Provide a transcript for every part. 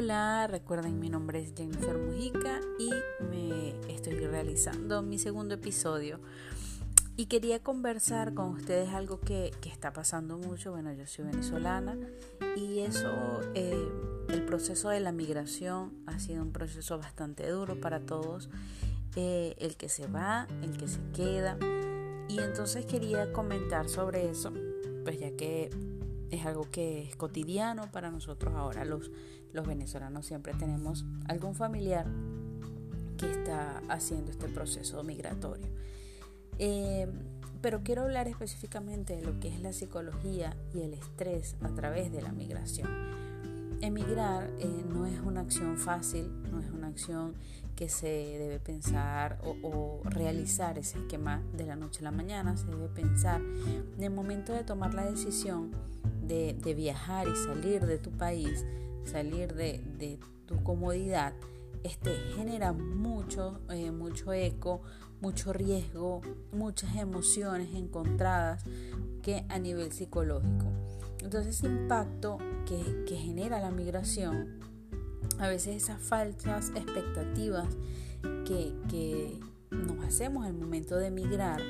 Hola, recuerden mi nombre es Jennifer Mujica y me estoy realizando mi segundo episodio. Y quería conversar con ustedes algo que, está pasando mucho. Bueno, yo soy venezolana y eso, eh, el proceso de la migración ha sido un proceso bastante duro para todos. Eh, el que se va, el que se queda. Y entonces quería comentar sobre eso, pues ya que es algo que es cotidiano para nosotros ahora los, los venezolanos siempre tenemos algún familiar que está haciendo este proceso migratorio. Eh, pero quiero hablar específicamente de lo que es la psicología y el estrés a través de la migración. Emigrar eh, no es una acción fácil, no es una acción que se debe pensar o, realizar ese esquema de la noche a la mañana, se debe pensar en el momento de tomar la decisión de, viajar y salir de tu país, salir de, tu comodidad, este, genera mucho, eh, mucho eco, mucho riesgo, muchas emociones encontradas que a nivel psicológico. Entonces ese impacto que, genera la migración, a veces esas falsas expectativas que, nos hacemos al momento de emigrar,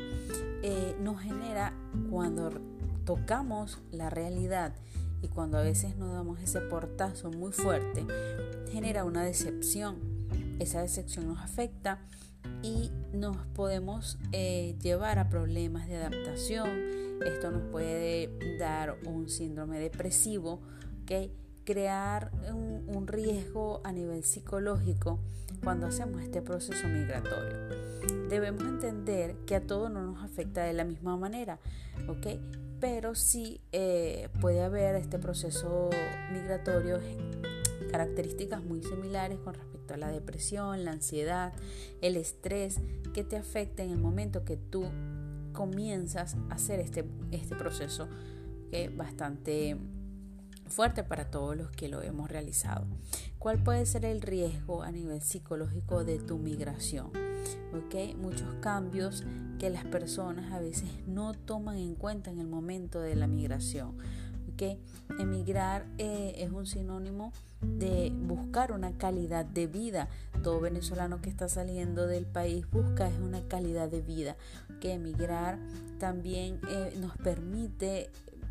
eh, nos genera cuando tocamos la realidad y cuando a veces nos damos ese portazo muy fuerte, genera una decepción. Esa decepción nos afecta y nos podemos eh, llevar a problemas de adaptación. Esto nos puede dar un síndrome depresivo, ¿okay? crear un, riesgo a nivel psicológico cuando hacemos este proceso migratorio. Debemos entender que a todo no nos afecta de la misma manera, ¿ok? Pero sí eh, puede haber este proceso migratorio características muy similares con respecto a la depresión, la ansiedad, el estrés que te afecta en el momento que tú comienzas a hacer este, este proceso que bastante fuerte para todos los que lo hemos realizado. ¿Cuál puede ser el riesgo a nivel psicológico de tu migración? ¿Okay? Muchos cambios que las personas a veces no toman en cuenta en el momento de la migración. ¿Okay? Emigrar eh, es un sinónimo de buscar una calidad de vida. Todo venezolano que está saliendo del país busca una calidad de vida. Que emigrar también eh, nos permite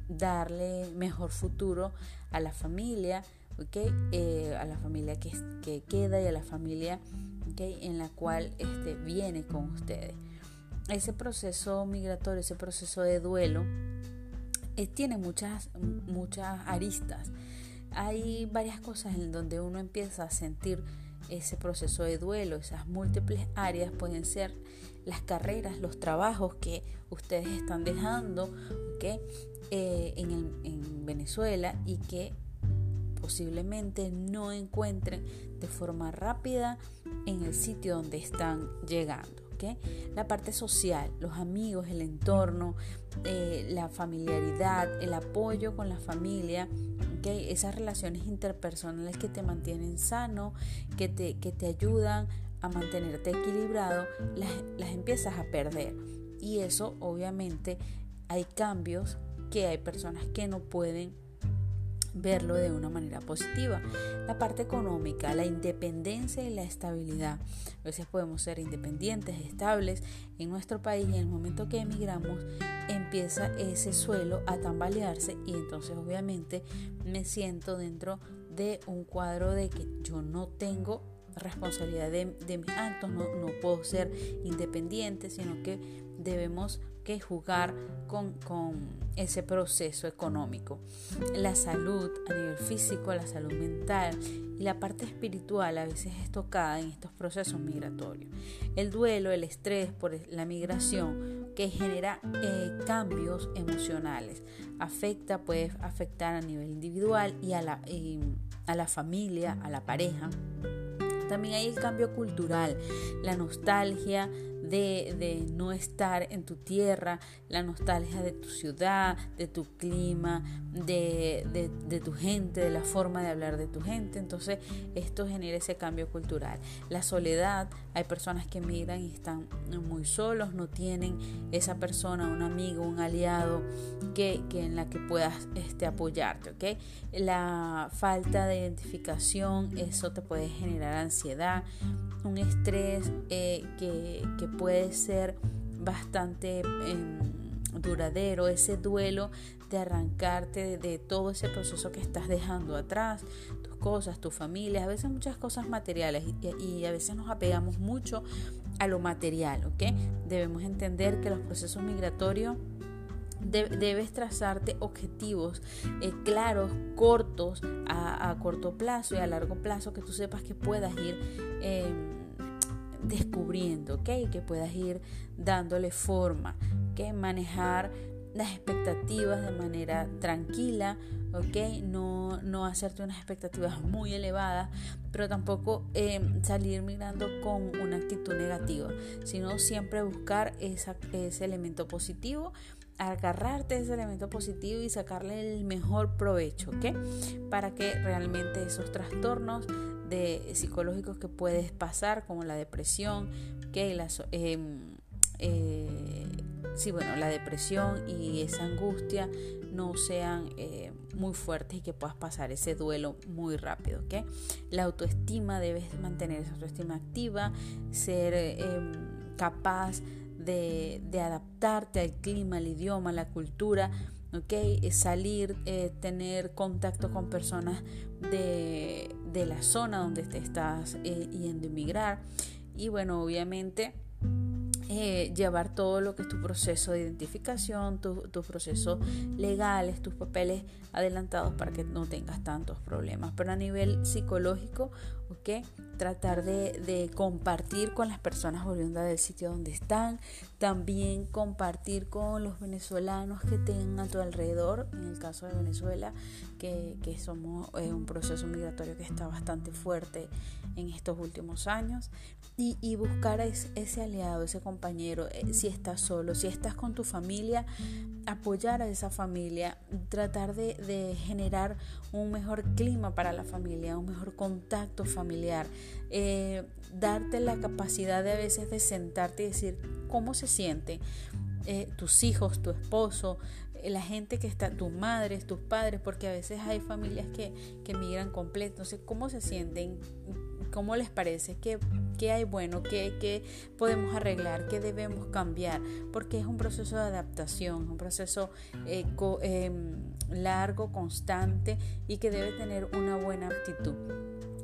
darle mejor futuro a la familia, ¿okay? Eh, a la familia que, que, queda y a la familia ¿okay? en la cual este, viene con ustedes. Ese proceso migratorio, ese proceso de duelo, eh, tiene muchas, muchas aristas. Hay varias cosas en donde uno empieza a sentir ese proceso de duelo, esas múltiples áreas pueden ser las carreras, los trabajos que ustedes están dejando ¿okay? Eh, en, Venezuela y que posiblemente no encuentren de forma rápida en el sitio donde están llegando. La parte social, los amigos, el entorno, eh, la familiaridad, el apoyo con la familia, esas relaciones interpersonales que te mantienen sano, que te, que te ayudan a mantenerte equilibrado, las, las empiezas a perder. Y eso obviamente hay cambios que hay personas que no pueden verlo de una manera positiva. La parte económica, la independencia y la estabilidad. A veces podemos ser independientes, estables en nuestro país y en el momento que emigramos empieza ese suelo a tambalearse y entonces obviamente me siento dentro de un cuadro de que yo no tengo responsabilidad de, mis actos, no, no puedo ser independiente, sino que debemos que jugar con, ese proceso económico. La salud a nivel físico, la salud mental y la parte espiritual a veces es tocada en estos procesos migratorios. El duelo, el estrés por la migración que genera eh, cambios emocionales. Afecta, puede afectar a nivel individual y a la, a la familia, a la pareja. También hay el cambio cultural, la nostalgia de, no estar en tu tierra, la nostalgia de tu ciudad, de tu clima, de, de, tu gente, de la forma de hablar de tu gente. Entonces esto genera ese cambio cultural. La soledad, hay personas que migran y están muy solos, no tienen esa persona, un amigo, un aliado que, que en la que puedas este, apoyarte. ¿okay? La falta de identificación, eso te puede generar ansiedad, un estrés eh, que, que, puede ser bastante em, duradero, ese duelo de arrancarte de, todo ese proceso que estás dejando atrás, tus cosas, tu familia, a veces muchas cosas materiales y, a veces nos apegamos mucho a lo material, ¿ok? Debemos entender que los procesos migratorios debes trazarte objetivos eh, claros, cortos, a, corto plazo y a largo plazo, que tú sepas que puedas ir em, descubriendo, ¿ok? Que puedas ir dándole forma, ¿ok? Manejar las expectativas de manera tranquila, ¿ok? No, no hacerte unas expectativas muy elevadas, pero tampoco em, salir mirando con una actitud negativa, sino siempre buscar esa, ese elemento positivo agarrarte ese elemento positivo y sacarle el mejor provecho, ¿ok? Para que realmente esos trastornos de psicológicos que puedes pasar, como la depresión, que las, em, eh, sí, bueno, la depresión y esa angustia no sean eh, muy fuertes y que puedas pasar ese duelo muy rápido, ¿ok? La autoestima, debes mantener esa autoestima activa, ser em, capaz de, adaptarte al clima, al idioma, a la cultura, ¿ok? Salir, eh, tener contacto con personas de, la zona donde te estás eh, yendo a emigrar. Y bueno, obviamente eh, llevar todo lo que es tu proceso de identificación, tus procesos legales, tus papeles adelantados para que no tengas tantos problemas. Pero a nivel psicológico, ¿ok? Tratar de, compartir con las personas volviendo del sitio donde están, también compartir con los venezolanos que tengan a tu alrededor, en el caso de Venezuela, que, somos eh, un proceso migratorio que está bastante fuerte en estos últimos años, y, buscar ese, aliado, ese compañero, eh, si estás solo, si estás con tu familia, apoyar a esa familia, tratar de, generar un mejor clima para la familia, un mejor contacto familiar, eh, darte la capacidad de a veces de sentarte y decir cómo se siente eh, tus hijos, tu esposo, la gente que está, tus madres, tus padres, porque a veces hay familias que, que migran completo, sé ¿cómo se sienten? ¿Cómo les parece? ¿Qué, qué hay bueno? ¿Qué, ¿Qué, podemos arreglar? ¿Qué debemos cambiar? Porque es un proceso de adaptación, un proceso em, largo, constante y que debe tener una buena actitud.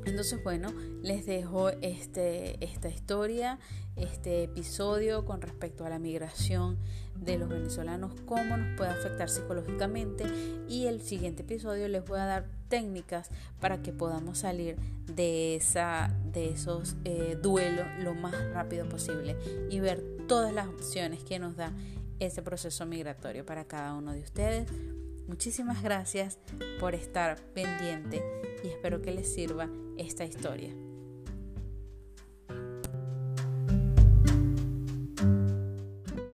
Entonces, bueno, les dejo este, esta historia, este episodio con respecto a la migración de los venezolanos, cómo nos puede afectar psicológicamente y el siguiente episodio les voy a dar técnicas para que podamos salir de, esa, de esos eh, duelos lo más rápido posible y ver todas las opciones que nos da ese proceso migratorio para cada uno de ustedes. Muchísimas gracias por estar pendiente y espero que les sirva esta historia.